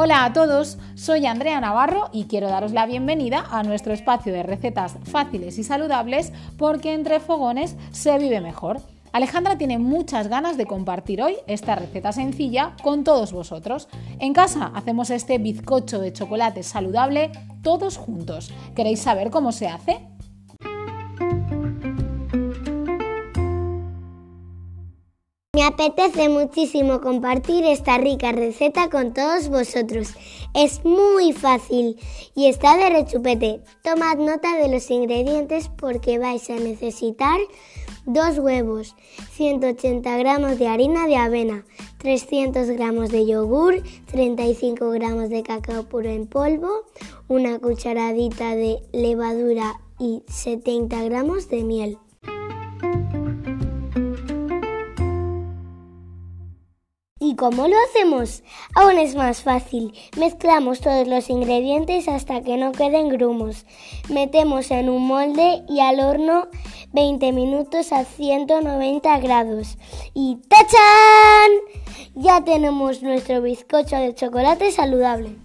Hola a todos, soy Andrea Navarro y quiero daros la bienvenida a nuestro espacio de recetas fáciles y saludables porque entre fogones se vive mejor. Alejandra tiene muchas ganas de compartir hoy esta receta sencilla con todos vosotros. En casa hacemos este bizcocho de chocolate saludable todos juntos. ¿Queréis saber cómo se hace? Me apetece muchísimo compartir esta rica receta con todos vosotros. Es muy fácil y está de rechupete. Tomad nota de los ingredientes porque vais a necesitar dos huevos, 180 gramos de harina de avena, 300 gramos de yogur, 35 gramos de cacao puro en polvo, una cucharadita de levadura y 70 gramos de miel. ¿Y cómo lo hacemos? Aún es más fácil. Mezclamos todos los ingredientes hasta que no queden grumos. Metemos en un molde y al horno 20 minutos a 190 grados. Y ¡tachán! Ya tenemos nuestro bizcocho de chocolate saludable.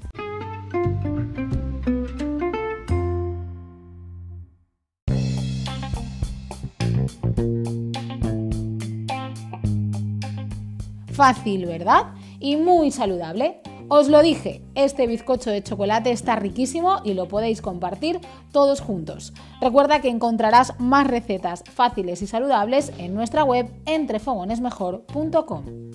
Fácil, ¿verdad? Y muy saludable. Os lo dije, este bizcocho de chocolate está riquísimo y lo podéis compartir todos juntos. Recuerda que encontrarás más recetas fáciles y saludables en nuestra web entrefogonesmejor.com.